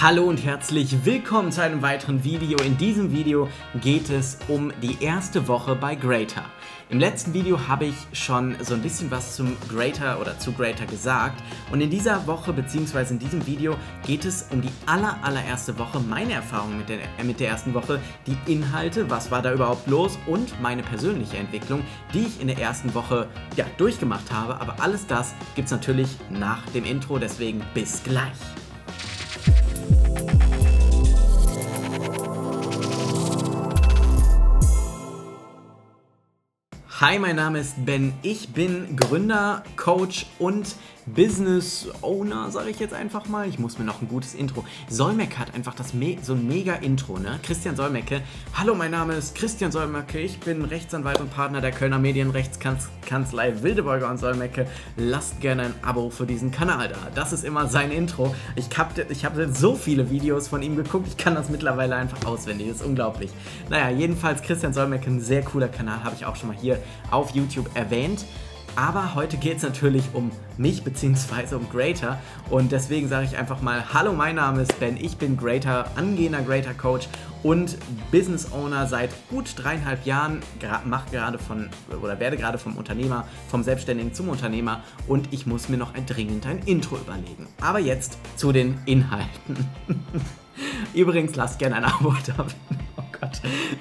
Hallo und herzlich willkommen zu einem weiteren Video. In diesem Video geht es um die erste Woche bei Greater. Im letzten Video habe ich schon so ein bisschen was zum Greater oder zu Greater gesagt und in dieser Woche bzw. in diesem Video geht es um die aller allererste Woche, meine Erfahrungen mit der, äh, mit der ersten Woche, die Inhalte, was war da überhaupt los und meine persönliche Entwicklung, die ich in der ersten Woche ja, durchgemacht habe. Aber alles das gibt es natürlich nach dem Intro, deswegen bis gleich. Hi, mein Name ist Ben. Ich bin Gründer, Coach und Business Owner, sage ich jetzt einfach mal. Ich muss mir noch ein gutes Intro. Solmecke hat einfach das Me so ein mega Intro, ne? Christian Solmecke. Hallo, mein Name ist Christian Solmecke. Ich bin Rechtsanwalt und Partner der Kölner Medienrechtskanzlei Wildeborger und Solmecke. Lasst gerne ein Abo für diesen Kanal da. Das ist immer sein Intro. Ich habe ich hab so viele Videos von ihm geguckt. Ich kann das mittlerweile einfach auswendig. Das ist unglaublich. Naja, jedenfalls Christian Solmecke, ein sehr cooler Kanal, habe ich auch schon mal hier auf YouTube erwähnt. Aber heute geht es natürlich um mich bzw. um Greater und deswegen sage ich einfach mal, hallo, mein Name ist Ben, ich bin Greater, angehender Greater Coach und Business Owner seit gut dreieinhalb Jahren, mache gerade von oder werde gerade vom Unternehmer, vom Selbstständigen zum Unternehmer und ich muss mir noch ein dringend ein Intro überlegen. Aber jetzt zu den Inhalten. Übrigens, lasst gerne ein Abo da.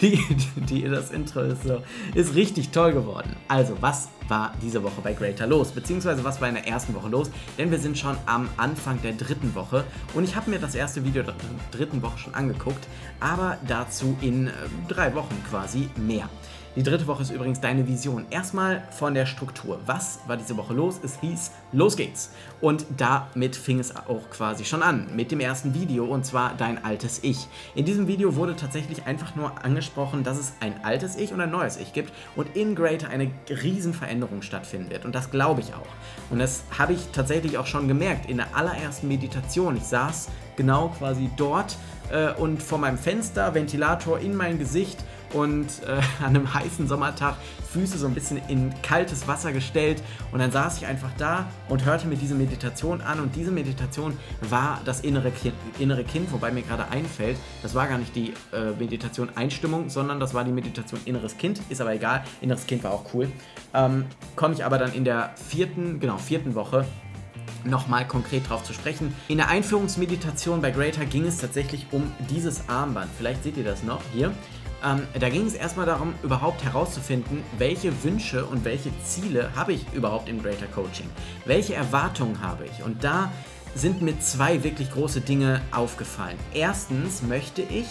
Die, die, das Intro ist so, ist richtig toll geworden. Also, was war diese Woche bei Greater los? Beziehungsweise, was war in der ersten Woche los? Denn wir sind schon am Anfang der dritten Woche und ich habe mir das erste Video der dritten Woche schon angeguckt, aber dazu in äh, drei Wochen quasi mehr. Die dritte Woche ist übrigens deine Vision. Erstmal von der Struktur. Was war diese Woche los? Es hieß, los geht's. Und damit fing es auch quasi schon an mit dem ersten Video und zwar dein altes Ich. In diesem Video wurde tatsächlich einfach nur angesprochen, dass es ein altes Ich und ein neues Ich gibt und in Greater eine riesen Veränderung stattfinden wird. Und das glaube ich auch. Und das habe ich tatsächlich auch schon gemerkt in der allerersten Meditation. Ich saß genau quasi dort äh, und vor meinem Fenster, Ventilator in mein Gesicht und äh, an einem heißen Sommertag Füße so ein bisschen in kaltes Wasser gestellt und dann saß ich einfach da und hörte mir diese Meditation an und diese Meditation war das innere Kind, innere kind wobei mir gerade einfällt, das war gar nicht die äh, Meditation Einstimmung, sondern das war die Meditation inneres Kind, ist aber egal, inneres Kind war auch cool. Ähm, Komme ich aber dann in der vierten, genau, vierten Woche nochmal konkret drauf zu sprechen. In der Einführungsmeditation bei Greater ging es tatsächlich um dieses Armband. Vielleicht seht ihr das noch hier. Ähm, da ging es erstmal darum, überhaupt herauszufinden, welche Wünsche und welche Ziele habe ich überhaupt im Greater Coaching? Welche Erwartungen habe ich? Und da sind mir zwei wirklich große Dinge aufgefallen. Erstens möchte ich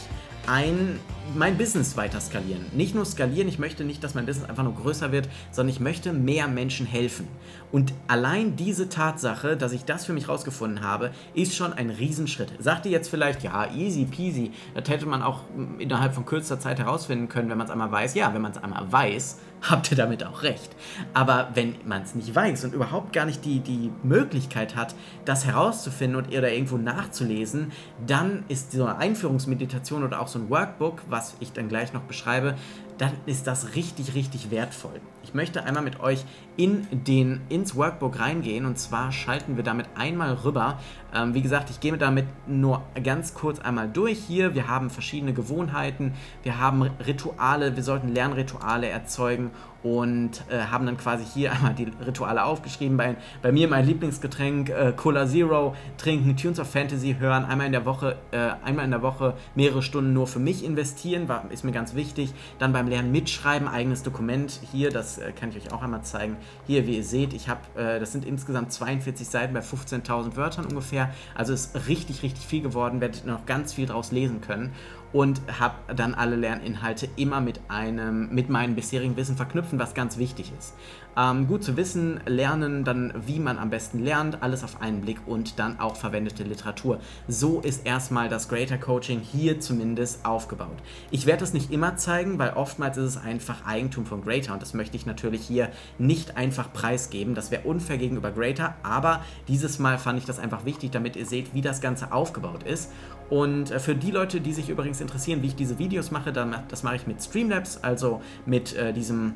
ein, mein Business weiter skalieren. Nicht nur skalieren, ich möchte nicht, dass mein Business einfach nur größer wird, sondern ich möchte mehr Menschen helfen. Und allein diese Tatsache, dass ich das für mich rausgefunden habe, ist schon ein Riesenschritt. Sagt ihr jetzt vielleicht, ja, easy peasy, das hätte man auch innerhalb von kürzester Zeit herausfinden können, wenn man es einmal weiß. Ja, wenn man es einmal weiß, habt ihr damit auch recht. Aber wenn man es nicht weiß und überhaupt gar nicht die, die Möglichkeit hat, das herauszufinden und oder irgendwo nachzulesen, dann ist so eine Einführungsmeditation oder auch so ein Workbook, was ich dann gleich noch beschreibe, dann ist das richtig, richtig wertvoll. Ich möchte einmal mit euch in den, ins Workbook reingehen und zwar schalten wir damit einmal rüber. Ähm, wie gesagt, ich gehe damit nur ganz kurz einmal durch hier. Wir haben verschiedene Gewohnheiten, wir haben Rituale, wir sollten Lernrituale erzeugen und äh, haben dann quasi hier einmal die Rituale aufgeschrieben. Bei, bei mir mein Lieblingsgetränk äh, Cola Zero trinken, Tunes of Fantasy hören, einmal in der Woche, äh, einmal in der Woche mehrere Stunden nur für mich investieren, war, ist mir ganz wichtig. Dann beim Lernen mitschreiben, eigenes Dokument hier, das äh, kann ich euch auch einmal zeigen. Hier, wie ihr seht, ich habe, äh, das sind insgesamt 42 Seiten bei 15.000 Wörtern ungefähr. Also ist richtig, richtig viel geworden, werdet noch ganz viel draus lesen können und habe dann alle Lerninhalte immer mit einem, mit meinem bisherigen Wissen verknüpfen, was ganz wichtig ist. Ähm, gut zu wissen, lernen dann, wie man am besten lernt, alles auf einen Blick und dann auch verwendete Literatur. So ist erstmal das Greater Coaching hier zumindest aufgebaut. Ich werde das nicht immer zeigen, weil oftmals ist es einfach Eigentum von Greater und das möchte ich natürlich hier nicht einfach preisgeben. Das wäre unfair gegenüber Greater, aber dieses Mal fand ich das einfach wichtig, damit ihr seht, wie das Ganze aufgebaut ist. Und äh, für die Leute, die sich übrigens interessieren, wie ich diese Videos mache, das mache ich mit Streamlabs, also mit äh, diesem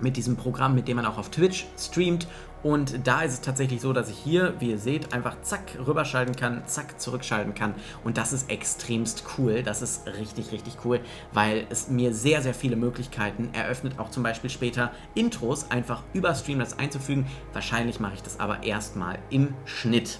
mit diesem Programm, mit dem man auch auf Twitch streamt. Und da ist es tatsächlich so, dass ich hier, wie ihr seht, einfach zack rüberschalten kann, zack zurückschalten kann. Und das ist extremst cool. Das ist richtig, richtig cool, weil es mir sehr, sehr viele Möglichkeiten eröffnet, auch zum Beispiel später Intros einfach über Streamlabs einzufügen. Wahrscheinlich mache ich das aber erstmal im Schnitt.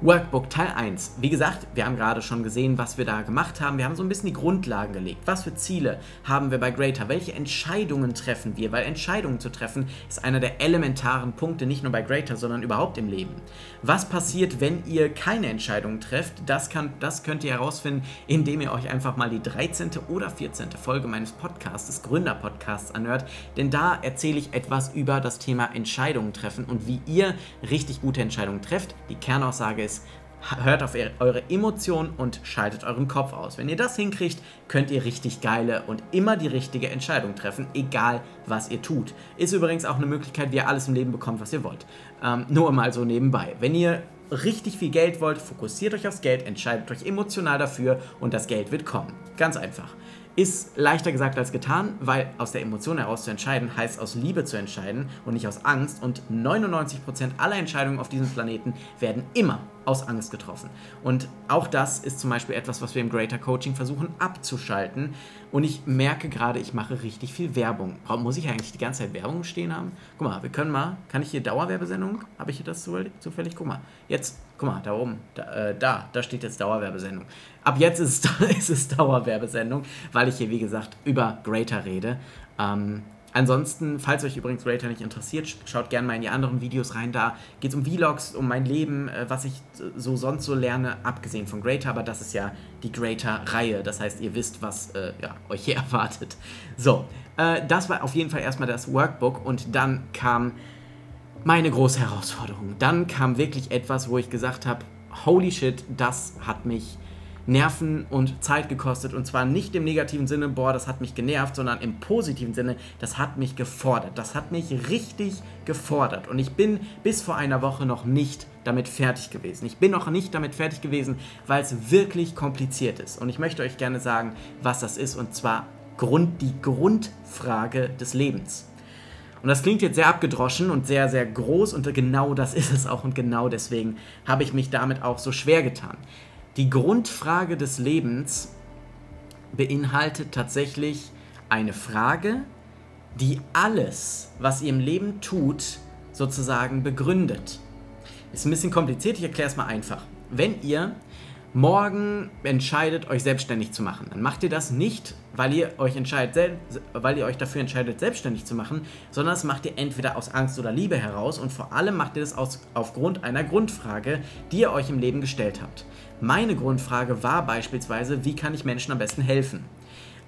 Workbook Teil 1. Wie gesagt, wir haben gerade schon gesehen, was wir da gemacht haben. Wir haben so ein bisschen die Grundlagen gelegt. Was für Ziele haben wir bei Greater? Welche Entscheidungen treffen wir? Weil Entscheidungen zu treffen ist einer der elementaren Punkte, nicht nur bei Greater, sondern überhaupt im Leben. Was passiert, wenn ihr keine Entscheidungen trefft? Das, kann, das könnt ihr herausfinden, indem ihr euch einfach mal die 13. oder 14. Folge meines Podcasts, des Gründer-Podcasts, anhört. Denn da erzähle ich etwas über das Thema Entscheidungen treffen und wie ihr richtig gute Entscheidungen trefft. Die Kernaussage ist, hört auf eure Emotionen und schaltet euren Kopf aus. Wenn ihr das hinkriegt, könnt ihr richtig geile und immer die richtige Entscheidung treffen, egal was ihr tut. Ist übrigens auch eine Möglichkeit, wie ihr alles im Leben bekommt, was ihr wollt. Ähm, nur mal so nebenbei. Wenn ihr richtig viel Geld wollt, fokussiert euch aufs Geld, entscheidet euch emotional dafür und das Geld wird kommen. Ganz einfach. Ist leichter gesagt als getan, weil aus der Emotion heraus zu entscheiden heißt aus Liebe zu entscheiden und nicht aus Angst. Und 99% aller Entscheidungen auf diesem Planeten werden immer aus Angst getroffen. Und auch das ist zum Beispiel etwas, was wir im Greater Coaching versuchen abzuschalten. Und ich merke gerade, ich mache richtig viel Werbung. Muss ich eigentlich die ganze Zeit Werbung stehen haben? Guck mal, wir können mal, kann ich hier Dauerwerbesendung? Habe ich hier das zufällig? Guck mal, jetzt, guck mal, da oben, da, äh, da, da steht jetzt Dauerwerbesendung. Ab jetzt ist es, ist es Dauerwerbesendung, weil ich hier, wie gesagt, über Greater rede. Ähm, Ansonsten, falls euch übrigens Greater nicht interessiert, schaut gerne mal in die anderen Videos rein. Da geht es um Vlogs, um mein Leben, äh, was ich so sonst so lerne, abgesehen von Greater. Aber das ist ja die Greater-Reihe. Das heißt, ihr wisst, was äh, ja, euch hier erwartet. So, äh, das war auf jeden Fall erstmal das Workbook. Und dann kam meine große Herausforderung. Dann kam wirklich etwas, wo ich gesagt habe, holy shit, das hat mich Nerven und Zeit gekostet. Und zwar nicht im negativen Sinne, boah, das hat mich genervt, sondern im positiven Sinne, das hat mich gefordert. Das hat mich richtig gefordert. Und ich bin bis vor einer Woche noch nicht damit fertig gewesen. Ich bin noch nicht damit fertig gewesen, weil es wirklich kompliziert ist. Und ich möchte euch gerne sagen, was das ist. Und zwar Grund, die Grundfrage des Lebens. Und das klingt jetzt sehr abgedroschen und sehr, sehr groß und genau das ist es auch und genau deswegen habe ich mich damit auch so schwer getan. Die Grundfrage des Lebens beinhaltet tatsächlich eine Frage, die alles, was ihr im Leben tut, sozusagen begründet. Ist ein bisschen kompliziert, ich erkläre es mal einfach. Wenn ihr morgen entscheidet, euch selbstständig zu machen, dann macht ihr das nicht, weil ihr euch entscheidet, weil ihr euch dafür entscheidet, selbstständig zu machen, sondern das macht ihr entweder aus Angst oder Liebe heraus und vor allem macht ihr das aus, aufgrund einer Grundfrage, die ihr euch im Leben gestellt habt. Meine Grundfrage war beispielsweise, wie kann ich Menschen am besten helfen?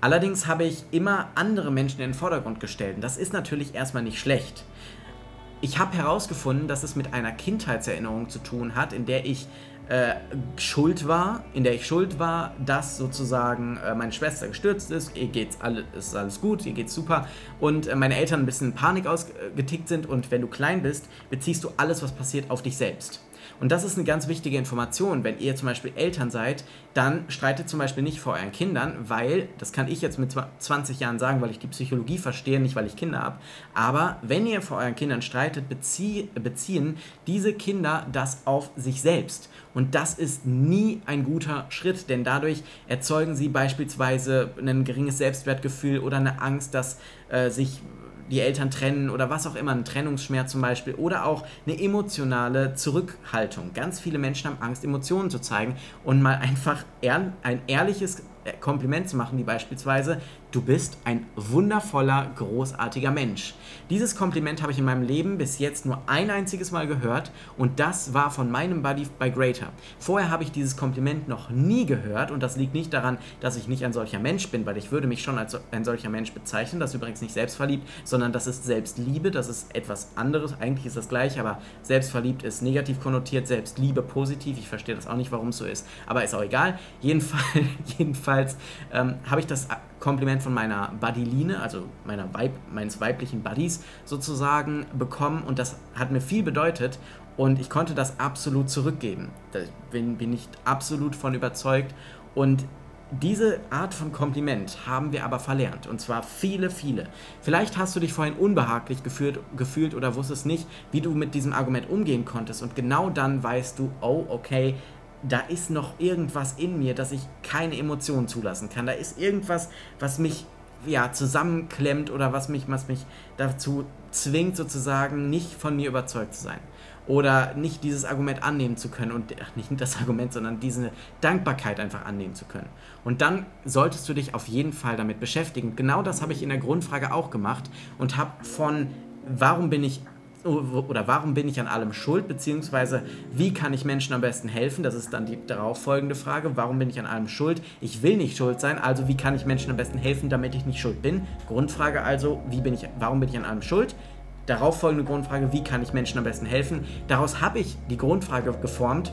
Allerdings habe ich immer andere Menschen in den Vordergrund gestellt. Und das ist natürlich erstmal nicht schlecht. Ich habe herausgefunden, dass es mit einer Kindheitserinnerung zu tun hat, in der ich äh, schuld war, in der ich schuld war, dass sozusagen äh, meine Schwester gestürzt ist, ihr geht's alles, ist alles gut, ihr geht's super und äh, meine Eltern ein bisschen in Panik ausgetickt sind und wenn du klein bist, beziehst du alles, was passiert, auf dich selbst. Und das ist eine ganz wichtige Information. Wenn ihr zum Beispiel Eltern seid, dann streitet zum Beispiel nicht vor euren Kindern, weil, das kann ich jetzt mit 20 Jahren sagen, weil ich die Psychologie verstehe, nicht weil ich Kinder habe, aber wenn ihr vor euren Kindern streitet, bezie beziehen diese Kinder das auf sich selbst. Und das ist nie ein guter Schritt, denn dadurch erzeugen sie beispielsweise ein geringes Selbstwertgefühl oder eine Angst, dass äh, sich die Eltern trennen oder was auch immer, ein Trennungsschmerz zum Beispiel oder auch eine emotionale Zurückhaltung. Ganz viele Menschen haben Angst, Emotionen zu zeigen und mal einfach ein ehrliches Kompliment zu machen, wie beispielsweise, du bist ein wundervoller, großartiger Mensch. Dieses Kompliment habe ich in meinem Leben bis jetzt nur ein einziges Mal gehört und das war von meinem Buddy bei Greater. Vorher habe ich dieses Kompliment noch nie gehört und das liegt nicht daran, dass ich nicht ein solcher Mensch bin, weil ich würde mich schon als ein solcher Mensch bezeichnen. Das ist übrigens nicht selbstverliebt, sondern das ist Selbstliebe, das ist etwas anderes. Eigentlich ist das gleich, aber selbstverliebt ist negativ konnotiert, Selbstliebe positiv. Ich verstehe das auch nicht, warum es so ist, aber ist auch egal. Jedenfalls, jedenfalls ähm, habe ich das Kompliment von meiner Buddyline, also meiner Weib, meines weiblichen Buddies sozusagen bekommen und das hat mir viel bedeutet und ich konnte das absolut zurückgeben. Da bin, bin ich absolut von überzeugt und diese Art von Kompliment haben wir aber verlernt. Und zwar viele, viele. Vielleicht hast du dich vorhin unbehaglich gefühlt, gefühlt oder wusstest nicht, wie du mit diesem Argument umgehen konntest. Und genau dann weißt du, oh, okay, da ist noch irgendwas in mir, dass ich keine Emotionen zulassen kann. Da ist irgendwas, was mich ja, zusammenklemmt oder was mich, was mich dazu zwingt, sozusagen nicht von mir überzeugt zu sein. Oder nicht dieses Argument annehmen zu können und ach, nicht das Argument, sondern diese Dankbarkeit einfach annehmen zu können. Und dann solltest du dich auf jeden Fall damit beschäftigen. Genau das habe ich in der Grundfrage auch gemacht und habe von warum bin ich oder warum bin ich an allem schuld, beziehungsweise wie kann ich Menschen am besten helfen? Das ist dann die darauffolgende Frage. Warum bin ich an allem schuld? Ich will nicht schuld sein, also wie kann ich Menschen am besten helfen, damit ich nicht schuld bin? Grundfrage also, wie bin ich, warum bin ich an allem schuld? Darauffolgende Grundfrage, wie kann ich Menschen am besten helfen? Daraus habe ich die Grundfrage geformt,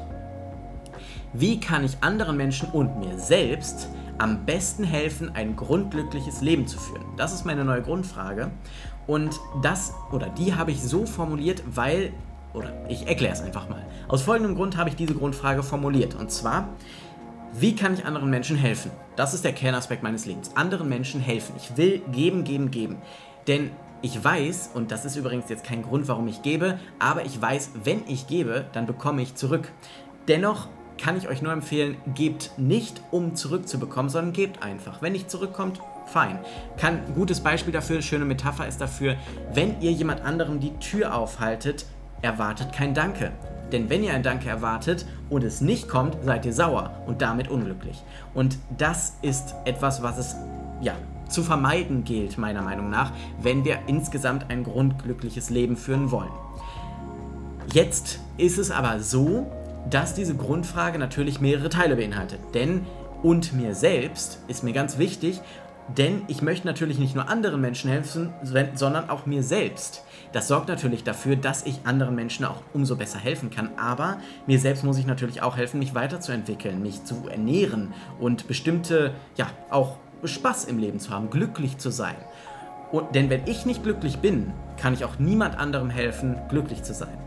wie kann ich anderen Menschen und mir selbst am besten helfen, ein grundglückliches Leben zu führen? Das ist meine neue Grundfrage. Und das oder die habe ich so formuliert, weil, oder ich erkläre es einfach mal. Aus folgendem Grund habe ich diese Grundfrage formuliert. Und zwar, wie kann ich anderen Menschen helfen? Das ist der Kernaspekt meines Lebens. Anderen Menschen helfen. Ich will geben, geben, geben. Denn ich weiß, und das ist übrigens jetzt kein Grund, warum ich gebe, aber ich weiß, wenn ich gebe, dann bekomme ich zurück. Dennoch kann ich euch nur empfehlen, gebt nicht, um zurückzubekommen, sondern gebt einfach. Wenn nicht zurückkommt, fein. Kann gutes Beispiel dafür, schöne Metapher ist dafür, wenn ihr jemand anderem die Tür aufhaltet, erwartet kein Danke. Denn wenn ihr ein Danke erwartet und es nicht kommt, seid ihr sauer und damit unglücklich. Und das ist etwas, was es ja zu vermeiden gilt, meiner Meinung nach, wenn wir insgesamt ein grundglückliches Leben führen wollen. Jetzt ist es aber so, dass diese Grundfrage natürlich mehrere Teile beinhaltet. Denn und mir selbst ist mir ganz wichtig denn ich möchte natürlich nicht nur anderen Menschen helfen, sondern auch mir selbst. Das sorgt natürlich dafür, dass ich anderen Menschen auch umso besser helfen kann. Aber mir selbst muss ich natürlich auch helfen, mich weiterzuentwickeln, mich zu ernähren und bestimmte, ja, auch Spaß im Leben zu haben, glücklich zu sein. Und, denn wenn ich nicht glücklich bin, kann ich auch niemand anderem helfen, glücklich zu sein.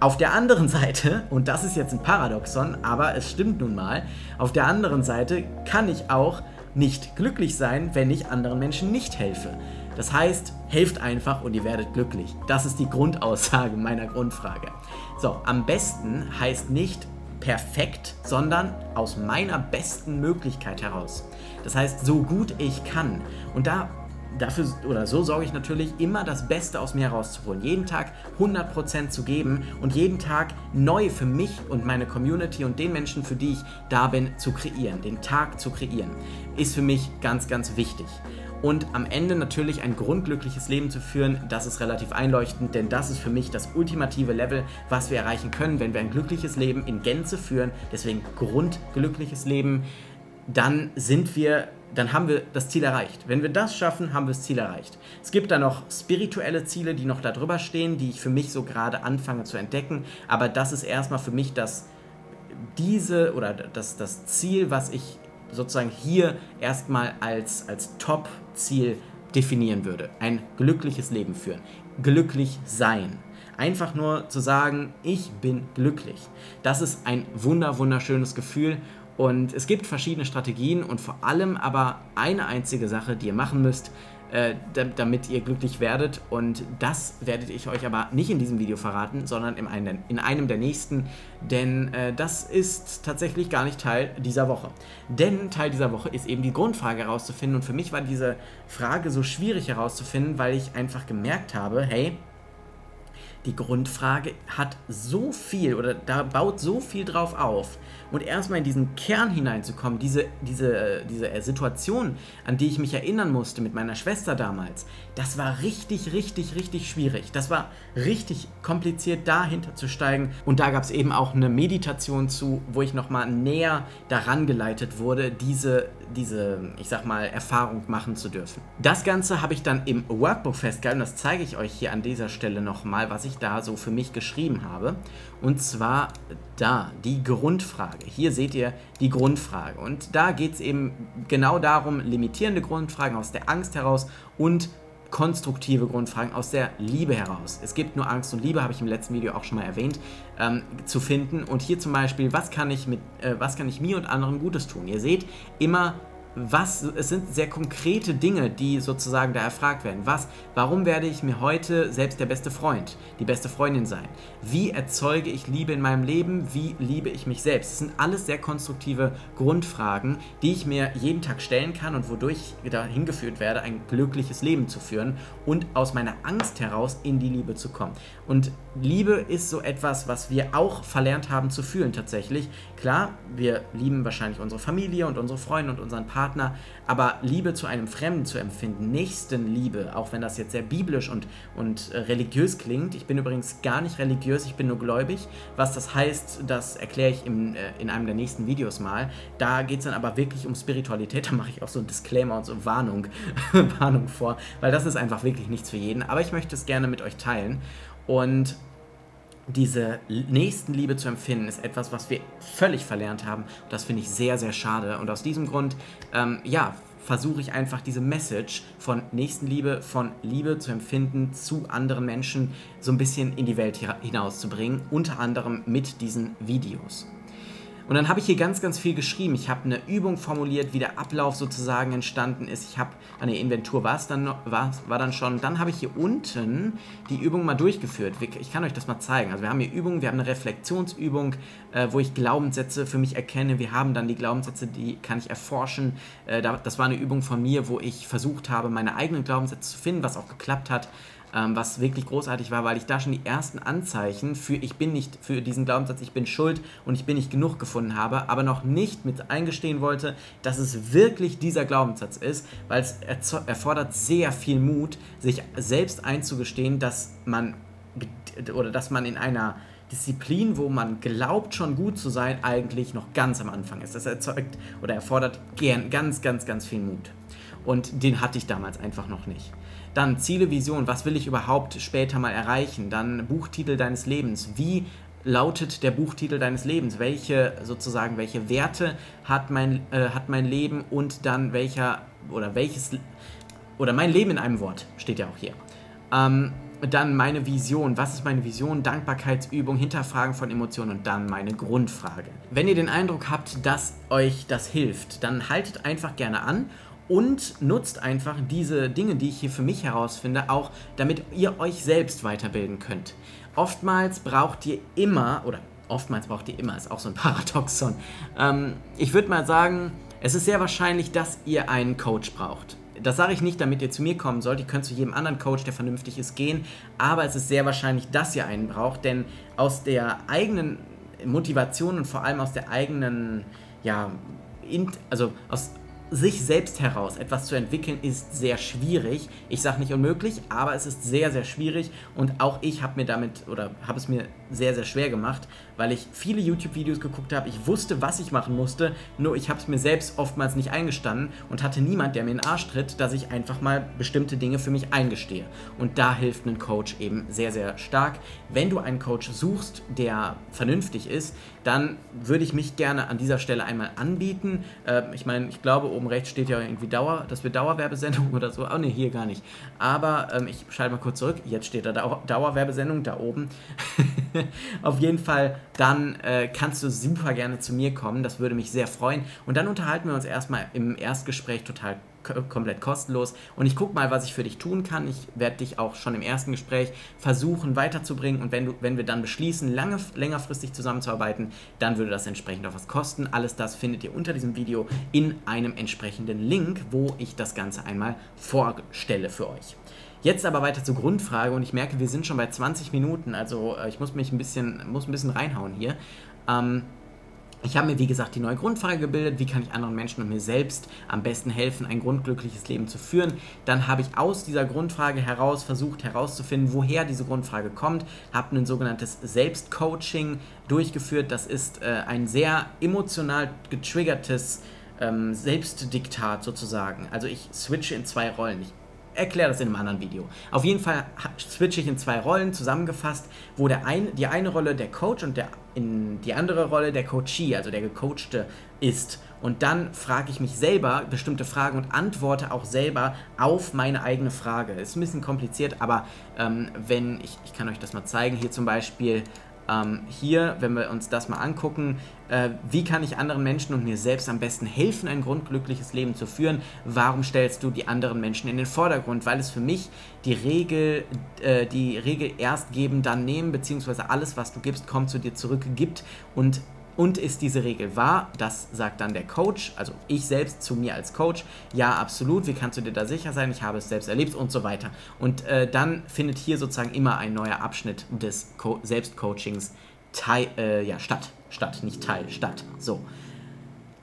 Auf der anderen Seite, und das ist jetzt ein Paradoxon, aber es stimmt nun mal, auf der anderen Seite kann ich auch nicht glücklich sein, wenn ich anderen Menschen nicht helfe. Das heißt, helft einfach und ihr werdet glücklich. Das ist die Grundaussage meiner Grundfrage. So, am besten heißt nicht perfekt, sondern aus meiner besten Möglichkeit heraus. Das heißt, so gut ich kann. Und da dafür oder so sorge ich natürlich immer das Beste aus mir herauszuholen. Jeden Tag 100% zu geben und jeden Tag neu für mich und meine Community und den Menschen, für die ich da bin, zu kreieren. Den Tag zu kreieren. Ist für mich ganz, ganz wichtig. Und am Ende natürlich ein grundglückliches Leben zu führen, das ist relativ einleuchtend, denn das ist für mich das ultimative Level, was wir erreichen können, wenn wir ein glückliches Leben in Gänze führen. Deswegen grundglückliches Leben. Dann sind wir dann haben wir das Ziel erreicht. Wenn wir das schaffen, haben wir das Ziel erreicht. Es gibt da noch spirituelle Ziele, die noch darüber stehen, die ich für mich so gerade anfange zu entdecken. Aber das ist erstmal für mich das, diese oder das, das Ziel, was ich sozusagen hier erstmal als, als Top-Ziel definieren würde. Ein glückliches Leben führen. Glücklich sein. Einfach nur zu sagen, ich bin glücklich. Das ist ein wunder, wunderschönes Gefühl und es gibt verschiedene Strategien und vor allem aber eine einzige Sache, die ihr machen müsst, äh, damit ihr glücklich werdet. Und das werdet ich euch aber nicht in diesem Video verraten, sondern in einem, in einem der nächsten. Denn äh, das ist tatsächlich gar nicht Teil dieser Woche. Denn Teil dieser Woche ist eben die Grundfrage herauszufinden. Und für mich war diese Frage so schwierig herauszufinden, weil ich einfach gemerkt habe, hey, die Grundfrage hat so viel oder da baut so viel drauf auf, und erstmal in diesen Kern hineinzukommen, diese, diese, diese Situation, an die ich mich erinnern musste mit meiner Schwester damals, das war richtig, richtig, richtig schwierig. Das war richtig kompliziert, dahinter zu steigen. Und da gab es eben auch eine Meditation zu, wo ich nochmal näher daran geleitet wurde, diese, diese, ich sag mal, Erfahrung machen zu dürfen. Das Ganze habe ich dann im Workbook festgehalten. Das zeige ich euch hier an dieser Stelle nochmal, was ich da so für mich geschrieben habe. Und zwar da, die Grundfrage. Hier seht ihr die Grundfrage. Und da geht es eben genau darum, limitierende Grundfragen aus der Angst heraus und konstruktive Grundfragen aus der Liebe heraus. Es gibt nur Angst und Liebe, habe ich im letzten Video auch schon mal erwähnt, ähm, zu finden. Und hier zum Beispiel, was kann ich mit, äh, was kann ich mir und anderen Gutes tun? Ihr seht immer was, es sind sehr konkrete Dinge, die sozusagen da erfragt werden. Was, warum werde ich mir heute selbst der beste Freund, die beste Freundin sein? Wie erzeuge ich Liebe in meinem Leben? Wie liebe ich mich selbst? Das sind alles sehr konstruktive Grundfragen, die ich mir jeden Tag stellen kann und wodurch ich dahin geführt werde, ein glückliches Leben zu führen und aus meiner Angst heraus in die Liebe zu kommen. Und Liebe ist so etwas, was wir auch verlernt haben zu fühlen tatsächlich. Klar, wir lieben wahrscheinlich unsere Familie und unsere Freunde und unseren Partner, aber Liebe zu einem Fremden zu empfinden, Nächstenliebe, auch wenn das jetzt sehr biblisch und, und äh, religiös klingt. Ich bin übrigens gar nicht religiös, ich bin nur gläubig. Was das heißt, das erkläre ich im, äh, in einem der nächsten Videos mal. Da geht es dann aber wirklich um Spiritualität, da mache ich auch so ein Disclaimer und so Warnung, Warnung vor, weil das ist einfach wirklich nichts für jeden. Aber ich möchte es gerne mit euch teilen. Und diese Nächstenliebe zu empfinden, ist etwas, was wir völlig verlernt haben. Das finde ich sehr, sehr schade. Und aus diesem Grund, ähm, ja, versuche ich einfach diese Message von Nächstenliebe, von Liebe zu empfinden zu anderen Menschen so ein bisschen in die Welt hinauszubringen. Unter anderem mit diesen Videos. Und dann habe ich hier ganz, ganz viel geschrieben. Ich habe eine Übung formuliert, wie der Ablauf sozusagen entstanden ist. Ich habe, eine Inventur war es dann, war, war dann schon. Dann habe ich hier unten die Übung mal durchgeführt. Ich kann euch das mal zeigen. Also wir haben hier Übungen, wir haben eine Reflexionsübung, äh, wo ich Glaubenssätze für mich erkenne. Wir haben dann die Glaubenssätze, die kann ich erforschen. Äh, das war eine Übung von mir, wo ich versucht habe, meine eigenen Glaubenssätze zu finden, was auch geklappt hat ähm, was wirklich großartig war, weil ich da schon die ersten Anzeichen für ich bin nicht, für diesen Glaubenssatz, ich bin schuld und ich bin nicht genug gefunden habe, aber noch nicht mit eingestehen wollte, dass es wirklich dieser Glaubenssatz ist, weil es erfordert sehr viel Mut, sich selbst einzugestehen, dass man oder dass man in einer Disziplin, wo man glaubt, schon gut zu sein, eigentlich noch ganz am Anfang ist. Das erzeugt oder erfordert gern, ganz, ganz, ganz viel Mut. Und den hatte ich damals einfach noch nicht. Dann Ziele, Vision, was will ich überhaupt später mal erreichen? Dann Buchtitel deines Lebens. Wie lautet der Buchtitel deines Lebens? Welche sozusagen, welche Werte hat mein, äh, hat mein Leben und dann welcher oder welches oder mein Leben in einem Wort steht ja auch hier. Ähm, dann meine Vision. Was ist meine Vision? Dankbarkeitsübung, Hinterfragen von Emotionen und dann meine Grundfrage. Wenn ihr den Eindruck habt, dass euch das hilft, dann haltet einfach gerne an und nutzt einfach diese Dinge, die ich hier für mich herausfinde, auch damit ihr euch selbst weiterbilden könnt. Oftmals braucht ihr immer, oder oftmals braucht ihr immer, ist auch so ein Paradoxon. Ähm, ich würde mal sagen, es ist sehr wahrscheinlich, dass ihr einen Coach braucht. Das sage ich nicht, damit ihr zu mir kommen sollt. Ihr könnt zu jedem anderen Coach, der vernünftig ist, gehen. Aber es ist sehr wahrscheinlich, dass ihr einen braucht, denn aus der eigenen Motivation und vor allem aus der eigenen, ja, also aus, sich selbst heraus etwas zu entwickeln, ist sehr schwierig. Ich sage nicht unmöglich, aber es ist sehr, sehr schwierig und auch ich habe mir damit oder habe es mir sehr, sehr schwer gemacht, weil ich viele YouTube-Videos geguckt habe. Ich wusste, was ich machen musste, nur ich habe es mir selbst oftmals nicht eingestanden und hatte niemand, der mir in den Arsch tritt, dass ich einfach mal bestimmte Dinge für mich eingestehe. Und da hilft ein Coach eben sehr, sehr stark. Wenn du einen Coach suchst, der vernünftig ist, dann würde ich mich gerne an dieser Stelle einmal anbieten. Äh, ich meine, ich glaube, oben rechts steht ja irgendwie Dauer, dass wir Dauerwerbesendung oder so. Oh ne, hier gar nicht. Aber ähm, ich schalte mal kurz zurück. Jetzt steht da Dauer Dauerwerbesendung da oben. Auf jeden Fall, dann äh, kannst du super gerne zu mir kommen. Das würde mich sehr freuen. Und dann unterhalten wir uns erstmal im Erstgespräch total komplett kostenlos. Und ich gucke mal, was ich für dich tun kann. Ich werde dich auch schon im ersten Gespräch versuchen weiterzubringen. Und wenn, du, wenn wir dann beschließen, lange, längerfristig zusammenzuarbeiten, dann würde das entsprechend auch was kosten. Alles das findet ihr unter diesem Video in einem entsprechenden Link, wo ich das Ganze einmal vorstelle für euch. Jetzt aber weiter zur Grundfrage und ich merke, wir sind schon bei 20 Minuten, also äh, ich muss mich ein bisschen, muss ein bisschen reinhauen hier. Ähm, ich habe mir, wie gesagt, die neue Grundfrage gebildet, wie kann ich anderen Menschen und mir selbst am besten helfen, ein grundglückliches Leben zu führen. Dann habe ich aus dieser Grundfrage heraus versucht herauszufinden, woher diese Grundfrage kommt, habe ein sogenanntes Selbstcoaching durchgeführt. Das ist äh, ein sehr emotional getriggertes ähm, Selbstdiktat sozusagen. Also ich switche in zwei Rollen. Ich erkläre das in einem anderen Video. Auf jeden Fall switche ich in zwei Rollen zusammengefasst, wo der ein, die eine Rolle der Coach und der, in die andere Rolle der Coachee, also der Gecoachte, ist. Und dann frage ich mich selber bestimmte Fragen und antworte auch selber auf meine eigene Frage. Ist ein bisschen kompliziert, aber ähm, wenn, ich, ich kann euch das mal zeigen, hier zum Beispiel ähm, hier, wenn wir uns das mal angucken, äh, wie kann ich anderen Menschen und mir selbst am besten helfen, ein grundglückliches Leben zu führen? Warum stellst du die anderen Menschen in den Vordergrund? Weil es für mich die Regel, äh, die Regel erst geben, dann nehmen, beziehungsweise alles, was du gibst, kommt zu dir zurück, gibt und und ist diese Regel wahr? Das sagt dann der Coach, also ich selbst zu mir als Coach. Ja, absolut. Wie kannst du dir da sicher sein? Ich habe es selbst erlebt und so weiter. Und äh, dann findet hier sozusagen immer ein neuer Abschnitt des Co Selbstcoachings äh, ja, statt. Statt, nicht Teil, statt. So.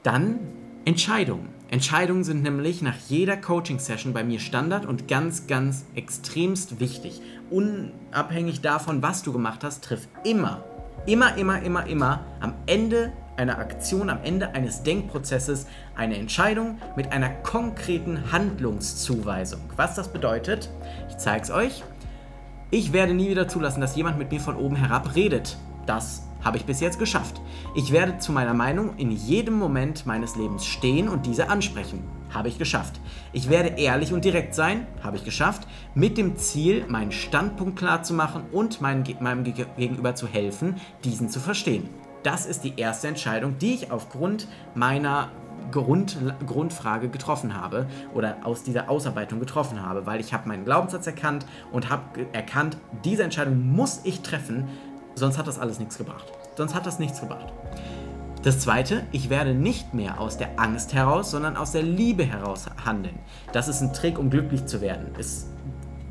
Dann Entscheidungen. Entscheidungen sind nämlich nach jeder Coaching-Session bei mir Standard und ganz, ganz extremst wichtig. Unabhängig davon, was du gemacht hast, triff immer immer, immer, immer, immer am Ende einer Aktion, am Ende eines Denkprozesses eine Entscheidung mit einer konkreten Handlungszuweisung. Was das bedeutet, ich zeige es euch. Ich werde nie wieder zulassen, dass jemand mit mir von oben herab redet. Das habe ich bis jetzt geschafft. Ich werde zu meiner Meinung in jedem Moment meines Lebens stehen und diese ansprechen. Habe ich geschafft. Ich werde ehrlich und direkt sein. Habe ich geschafft. Mit dem Ziel, meinen Standpunkt klar zu machen und meinem, meinem Gegenüber zu helfen, diesen zu verstehen. Das ist die erste Entscheidung, die ich aufgrund meiner Grund, Grundfrage getroffen habe oder aus dieser Ausarbeitung getroffen habe, weil ich habe meinen Glaubenssatz erkannt und habe erkannt, diese Entscheidung muss ich treffen, Sonst hat das alles nichts gebracht. Sonst hat das nichts gebracht. Das zweite, ich werde nicht mehr aus der Angst heraus, sondern aus der Liebe heraus handeln. Das ist ein Trick, um glücklich zu werden. Es,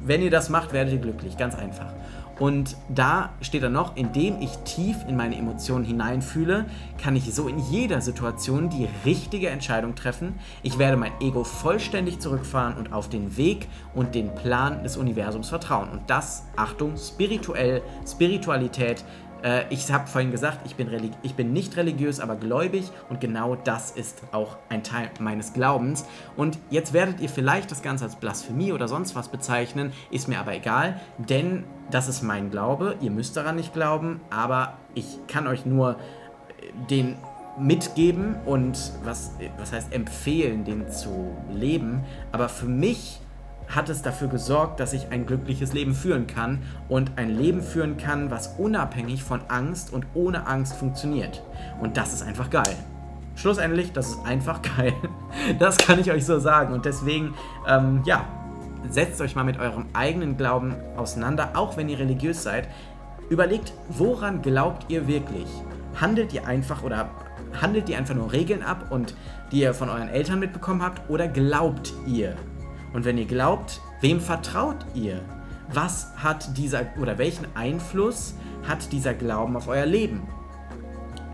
wenn ihr das macht, werdet ihr glücklich, ganz einfach. Und da steht dann noch, indem ich tief in meine Emotionen hineinfühle, kann ich so in jeder Situation die richtige Entscheidung treffen. Ich werde mein Ego vollständig zurückfahren und auf den Weg und den Plan des Universums vertrauen. Und das, Achtung, spirituell, Spiritualität, äh, ich habe vorhin gesagt, ich bin, ich bin nicht religiös, aber gläubig und genau das ist auch ein Teil meines Glaubens. Und jetzt werdet ihr vielleicht das Ganze als Blasphemie oder sonst was bezeichnen, ist mir aber egal, denn das ist mein Glaube. Ihr müsst daran nicht glauben, aber ich kann euch nur äh, den mitgeben und was, was heißt empfehlen, den zu leben. Aber für mich hat es dafür gesorgt, dass ich ein glückliches Leben führen kann und ein Leben führen kann, was unabhängig von Angst und ohne Angst funktioniert. Und das ist einfach geil. Schlussendlich, das ist einfach geil. Das kann ich euch so sagen. Und deswegen, ähm, ja, setzt euch mal mit eurem eigenen Glauben auseinander, auch wenn ihr religiös seid. Überlegt, woran glaubt ihr wirklich? Handelt ihr einfach oder handelt ihr einfach nur Regeln ab und die ihr von euren Eltern mitbekommen habt oder glaubt ihr und wenn ihr glaubt, wem vertraut ihr? Was hat dieser oder welchen Einfluss hat dieser Glauben auf euer Leben?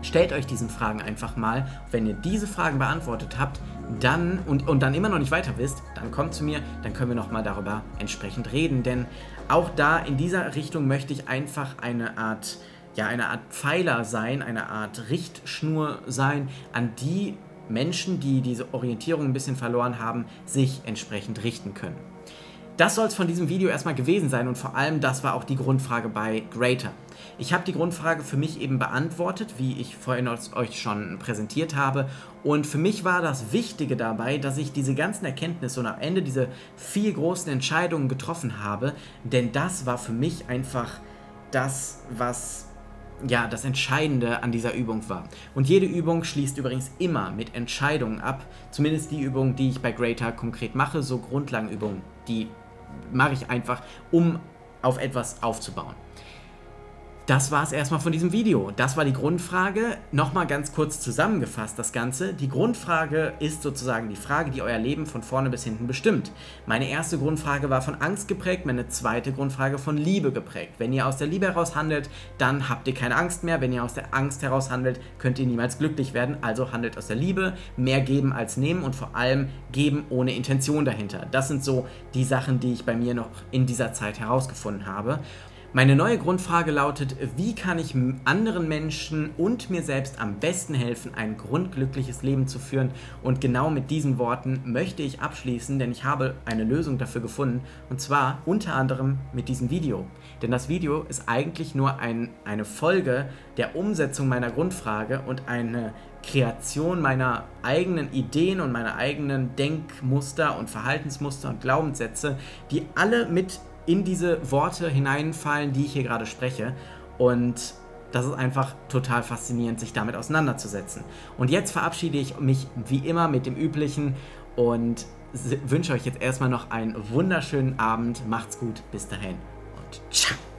Stellt euch diesen Fragen einfach mal. Wenn ihr diese Fragen beantwortet habt, dann und, und dann immer noch nicht weiter wisst, dann kommt zu mir, dann können wir nochmal darüber entsprechend reden. Denn auch da in dieser Richtung möchte ich einfach eine Art, ja, eine Art Pfeiler sein, eine Art Richtschnur sein, an die Menschen, die diese Orientierung ein bisschen verloren haben, sich entsprechend richten können. Das soll es von diesem Video erstmal gewesen sein und vor allem das war auch die Grundfrage bei Greater. Ich habe die Grundfrage für mich eben beantwortet, wie ich vorhin euch schon präsentiert habe. Und für mich war das Wichtige dabei, dass ich diese ganzen Erkenntnisse und am Ende diese vier großen Entscheidungen getroffen habe. Denn das war für mich einfach das, was ja, das Entscheidende an dieser Übung war. Und jede Übung schließt übrigens immer mit Entscheidungen ab. Zumindest die Übung, die ich bei Greater konkret mache, so Grundlagenübungen, die mache ich einfach, um auf etwas aufzubauen das war es erstmal von diesem Video. Das war die Grundfrage. Nochmal ganz kurz zusammengefasst das Ganze. Die Grundfrage ist sozusagen die Frage, die euer Leben von vorne bis hinten bestimmt. Meine erste Grundfrage war von Angst geprägt, meine zweite Grundfrage von Liebe geprägt. Wenn ihr aus der Liebe heraus handelt, dann habt ihr keine Angst mehr. Wenn ihr aus der Angst heraus handelt, könnt ihr niemals glücklich werden. Also handelt aus der Liebe, mehr geben als nehmen und vor allem geben ohne Intention dahinter. Das sind so die Sachen, die ich bei mir noch in dieser Zeit herausgefunden habe. Meine neue Grundfrage lautet, wie kann ich anderen Menschen und mir selbst am besten helfen, ein grundglückliches Leben zu führen? Und genau mit diesen Worten möchte ich abschließen, denn ich habe eine Lösung dafür gefunden, und zwar unter anderem mit diesem Video. Denn das Video ist eigentlich nur ein, eine Folge der Umsetzung meiner Grundfrage und eine Kreation meiner eigenen Ideen und meiner eigenen Denkmuster und Verhaltensmuster und Glaubenssätze, die alle mit in diese Worte hineinfallen, die ich hier gerade spreche. Und das ist einfach total faszinierend, sich damit auseinanderzusetzen. Und jetzt verabschiede ich mich wie immer mit dem üblichen und wünsche euch jetzt erstmal noch einen wunderschönen Abend. Macht's gut, bis dahin und ciao.